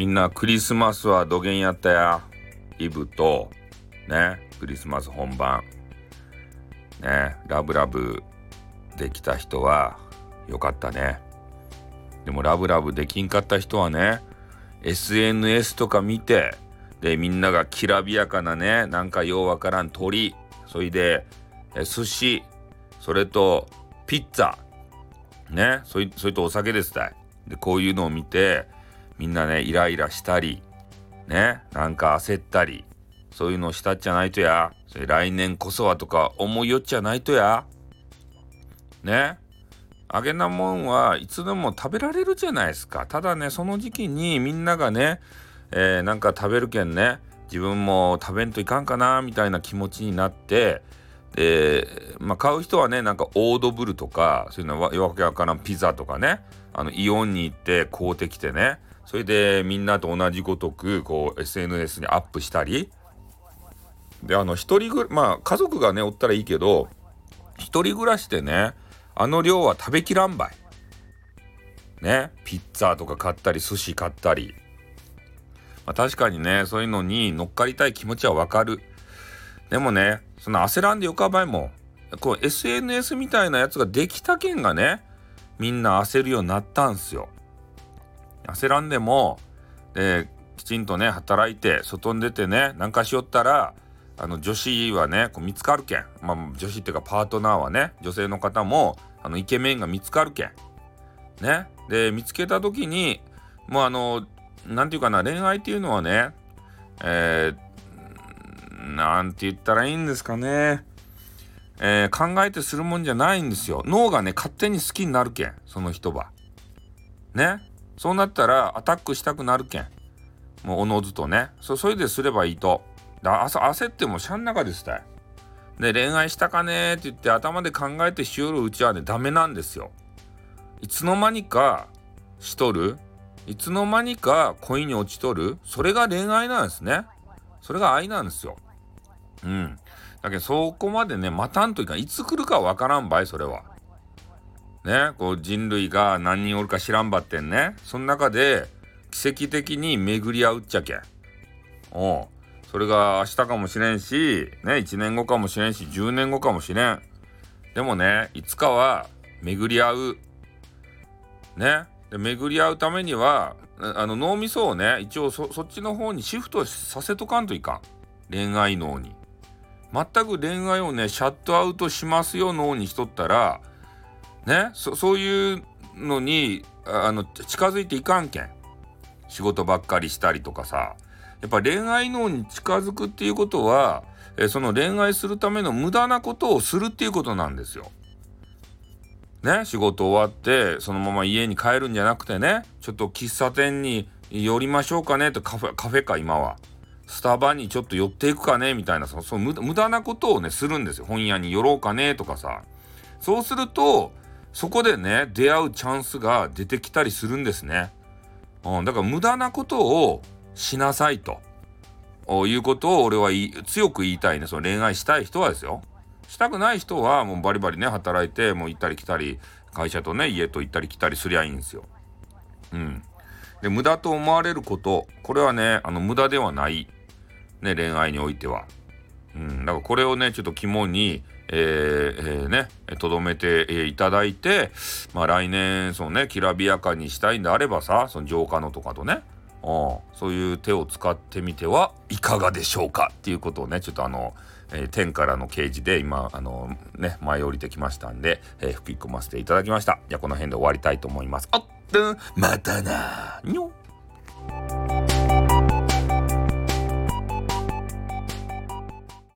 みんなクリスマスはどげんやったや。イブとねクリスマス本番。ねラブラブできた人はよかったね。でもラブラブできんかった人はね SNS とか見てでみんながきらびやかなねなんかようわからん鳥それでえ寿司それとピッツァねそいそれとお酒ですたい。でこういうのを見てみんなねイライラしたりねなんか焦ったりそういうのをしたっちゃないとや。それ来年こそはとか思いよっちゃないとや。ね。揚げなもんはいつでも食べられるじゃないですか。ただねその時期にみんながね、えー、なんか食べるけんね自分も食べんといかんかなみたいな気持ちになってで、まあ、買う人はねなんかオードブルとかそういうのわわけわからんピザとかねあのイオンに行って買うてきてねそれでみんなと同じごとくこう SNS にアップしたりであの一人ぐまあ家族がねおったらいいけど一人暮らしでねあの量は食べきらんばい。ねピッツァとか買ったり寿司買ったり、まあ、確かにねそういうのに乗っかりたい気持ちはわかる。でもねその焦らんでよかばいもこう SNS みたいなやつができたけんがねみんな焦るようになったんすよ。焦らんでも、で、きちんとね、働いて、外に出てね、なんかしよったら、あの、女子はね、こう見つかるけん。まあ、女子っていうかパートナーはね、女性の方も、あの、イケメンが見つかるけん。ね。で、見つけた時に、もうあの、なんていうかな、恋愛っていうのはね、えー、なんて言ったらいいんですかね。えー、考えてするもんじゃないんですよ。脳がね、勝手に好きになるけん、その人は。ね。そうなったらアタックしたくなるけん。もうおのずとね。そ、それですればいいと。だ朝焦ってもしゃん中ですたい。で、恋愛したかねって言って頭で考えてしよるうちはね、ダメなんですよ。いつの間にかしとる。いつの間にか恋に落ちとる。それが恋愛なんですね。それが愛なんですよ。うん。だけどそこまでね、待たんといかん。いつ来るかわからんばい、それは。ね、こう人類が何人おるか知らんばってんね。その中で奇跡的に巡り合うっちゃけん。おう。それが明日かもしれんし、ね、1年後かもしれんし、10年後かもしれん。でもね、いつかは巡り合う。ね。で、巡り合うためには、あの脳みそをね、一応そそっちの方にシフトさせとかんといかん。恋愛脳に。全く恋愛をね、シャットアウトしますよ脳にしとったら、ねそそういうのにあの近づいていかんけん仕事ばっかりしたりとかさやっぱ恋愛脳に近づくっていうことはえその恋愛するための無駄なことをするっていうことなんですよ。ね仕事終わってそのまま家に帰るんじゃなくてねちょっと喫茶店に寄りましょうかねとカフェカフェか今は。スタバにちょっと寄っていくかねみたいなその無駄なことをねするんですよ。本屋に寄ろうかねとかさ。そうするとそこでね、出会うチャンスが出てきたりするんですね。うん、だから無駄なことをしなさいと。いうことを俺は強く言いたいね。その恋愛したい人はですよ。したくない人はもうバリバリね、働いて、もう行ったり来たり、会社とね、家と行ったり来たりすりゃいいんですよ。うん。で、無駄と思われること、これはね、あの、無駄ではない。ね、恋愛においては。うん。だからこれをね、ちょっと肝に、えー、えー、ね、とどめていただいて、まあ来年、そのね、きらびやかにしたいんであればさ、その浄化のとかとね、そういう手を使ってみてはいかがでしょうかっていうことをね、ちょっとあの、えー、天からの掲示で今、あのね、舞い降りてきましたんで、えー、吹き込ませていただきました。じゃこの辺で終わりたいと思います。あっ、またなにょ